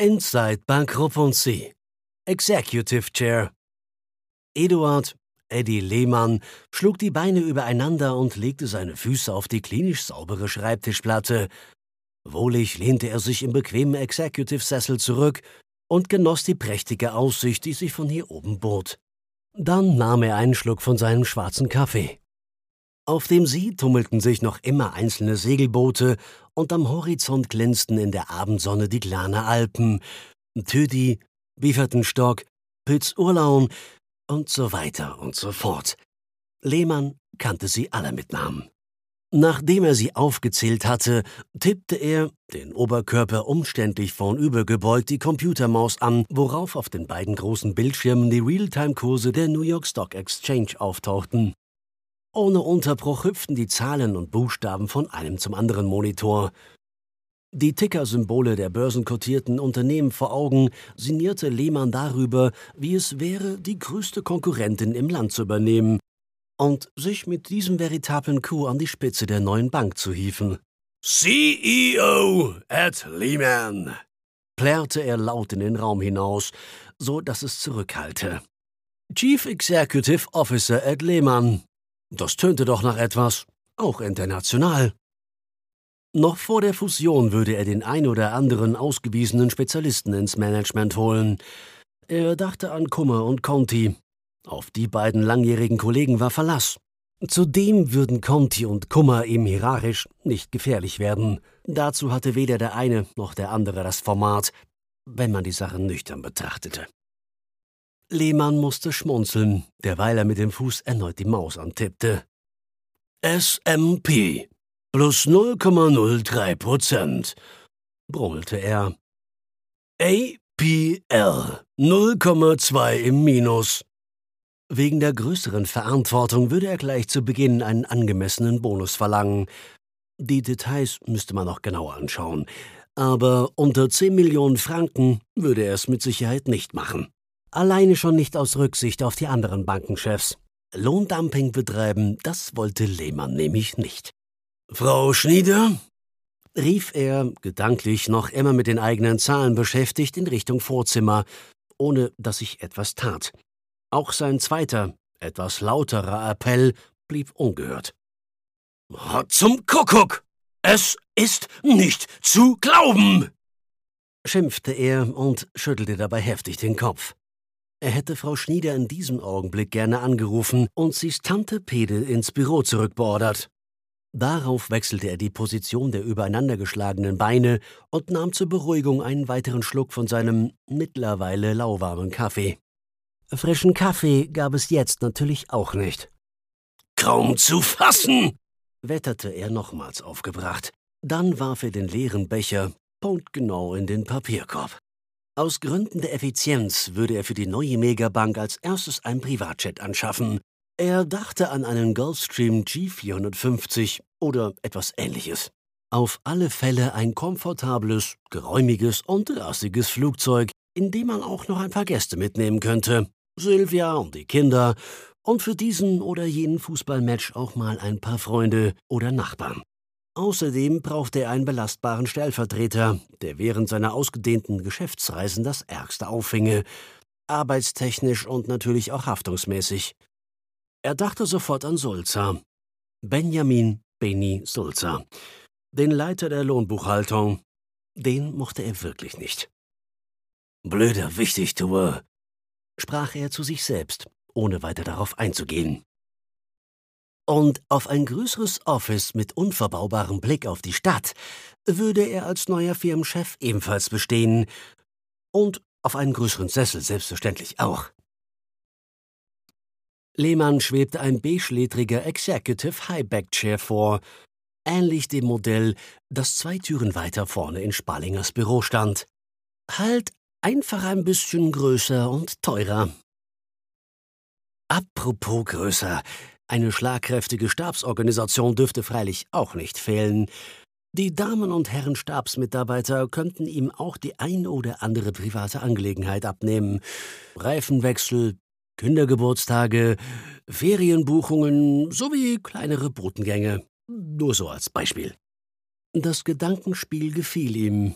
Inside Bank C. Executive Chair. Eduard, Eddie Lehmann, schlug die Beine übereinander und legte seine Füße auf die klinisch saubere Schreibtischplatte. Wohlig lehnte er sich im bequemen Executive-Sessel zurück und genoss die prächtige Aussicht, die sich von hier oben bot. Dann nahm er einen Schluck von seinem schwarzen Kaffee. Auf dem See tummelten sich noch immer einzelne Segelboote und am Horizont glänzten in der Abendsonne die Glaner Alpen, Tüdi, Biefertenstock, Pütz-Urlaun und so weiter und so fort. Lehmann kannte sie alle mit Namen. Nachdem er sie aufgezählt hatte, tippte er, den Oberkörper umständlich vornübergebeugt, die Computermaus an, worauf auf den beiden großen Bildschirmen die Realtime-Kurse der New York Stock Exchange auftauchten. Ohne Unterbruch hüpften die Zahlen und Buchstaben von einem zum anderen Monitor. Die Tickersymbole der börsenkotierten Unternehmen vor Augen sinnierte Lehmann darüber, wie es wäre, die größte Konkurrentin im Land zu übernehmen und sich mit diesem veritablen Coup an die Spitze der neuen Bank zu hieven. CEO at Lehman, plärrte er laut in den Raum hinaus, so dass es zurückhallte. Chief Executive Officer at Lehman. Das tönte doch nach etwas, auch international. Noch vor der Fusion würde er den ein oder anderen ausgewiesenen Spezialisten ins Management holen. Er dachte an Kummer und Conti, auf die beiden langjährigen Kollegen war Verlass. Zudem würden Conti und Kummer ihm hierarchisch nicht gefährlich werden. Dazu hatte weder der eine noch der andere das Format, wenn man die Sache nüchtern betrachtete. Lehmann musste schmunzeln, derweil er mit dem Fuß erneut die Maus antippte. SMP plus 0,03 Prozent, brummelte er. APL 0,2 im Minus. Wegen der größeren Verantwortung würde er gleich zu Beginn einen angemessenen Bonus verlangen. Die Details müsste man noch genauer anschauen. Aber unter 10 Millionen Franken würde er es mit Sicherheit nicht machen. Alleine schon nicht aus Rücksicht auf die anderen Bankenchefs. Lohndumping betreiben, das wollte Lehmann nämlich nicht. Frau Schnieder? rief er, gedanklich noch immer mit den eigenen Zahlen beschäftigt, in Richtung Vorzimmer, ohne dass sich etwas tat. Auch sein zweiter, etwas lauterer Appell blieb ungehört. Zum Kuckuck! Es ist nicht zu glauben! schimpfte er und schüttelte dabei heftig den Kopf. Er hätte Frau Schnieder in diesem Augenblick gerne angerufen und sie's Tante Pede ins Büro zurückbeordert. Darauf wechselte er die Position der übereinandergeschlagenen Beine und nahm zur Beruhigung einen weiteren Schluck von seinem mittlerweile lauwarmen Kaffee. Frischen Kaffee gab es jetzt natürlich auch nicht. Kaum zu fassen! wetterte er nochmals aufgebracht. Dann warf er den leeren Becher punktgenau in den Papierkorb. Aus Gründen der Effizienz würde er für die neue Megabank als erstes ein Privatjet anschaffen. Er dachte an einen Gulfstream G450 oder etwas ähnliches. Auf alle Fälle ein komfortables, geräumiges und rassiges Flugzeug, in dem man auch noch ein paar Gäste mitnehmen könnte. Silvia und die Kinder und für diesen oder jenen Fußballmatch auch mal ein paar Freunde oder Nachbarn. Außerdem brauchte er einen belastbaren Stellvertreter, der während seiner ausgedehnten Geschäftsreisen das Ärgste auffinge, arbeitstechnisch und natürlich auch haftungsmäßig. Er dachte sofort an Sulzer. Benjamin Benny Sulzer, den Leiter der Lohnbuchhaltung. Den mochte er wirklich nicht. Blöder Wichtigtuer, sprach er zu sich selbst, ohne weiter darauf einzugehen. Und auf ein größeres Office mit unverbaubarem Blick auf die Stadt würde er als neuer Firmenchef ebenfalls bestehen. Und auf einen größeren Sessel selbstverständlich auch. Lehmann schwebte ein beigeledriger Executive Highback Chair vor, ähnlich dem Modell, das zwei Türen weiter vorne in Spalingers Büro stand. Halt Einfach ein bisschen größer und teurer. Apropos größer. Eine schlagkräftige Stabsorganisation dürfte freilich auch nicht fehlen. Die Damen und Herren Stabsmitarbeiter könnten ihm auch die ein oder andere private Angelegenheit abnehmen. Reifenwechsel, Kindergeburtstage, Ferienbuchungen sowie kleinere Botengänge. Nur so als Beispiel. Das Gedankenspiel gefiel ihm,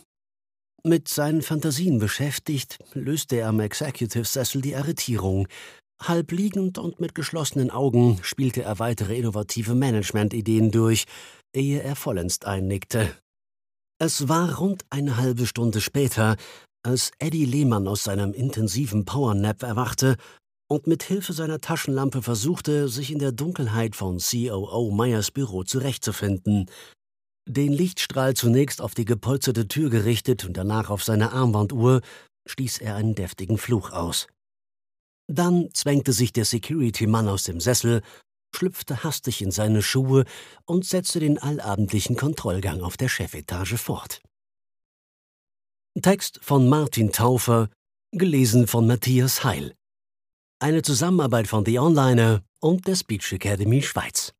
Mit seinen Fantasien beschäftigt, löste er am Executive-Sessel die Arretierung. Halb liegend und mit geschlossenen Augen spielte er weitere innovative Management-Ideen durch, ehe er vollends einnickte. Es war rund eine halbe Stunde später, als Eddie Lehmann aus seinem intensiven Powernap erwachte und mit Hilfe seiner Taschenlampe versuchte, sich in der Dunkelheit von COO Meyers Büro zurechtzufinden. Den Lichtstrahl zunächst auf die gepolsterte Tür gerichtet und danach auf seine Armbanduhr, stieß er einen deftigen Fluch aus. Dann zwängte sich der Security-Mann aus dem Sessel, schlüpfte hastig in seine Schuhe und setzte den allabendlichen Kontrollgang auf der Chefetage fort. Text von Martin Taufer, gelesen von Matthias Heil. Eine Zusammenarbeit von The Onliner und der Speech Academy Schweiz.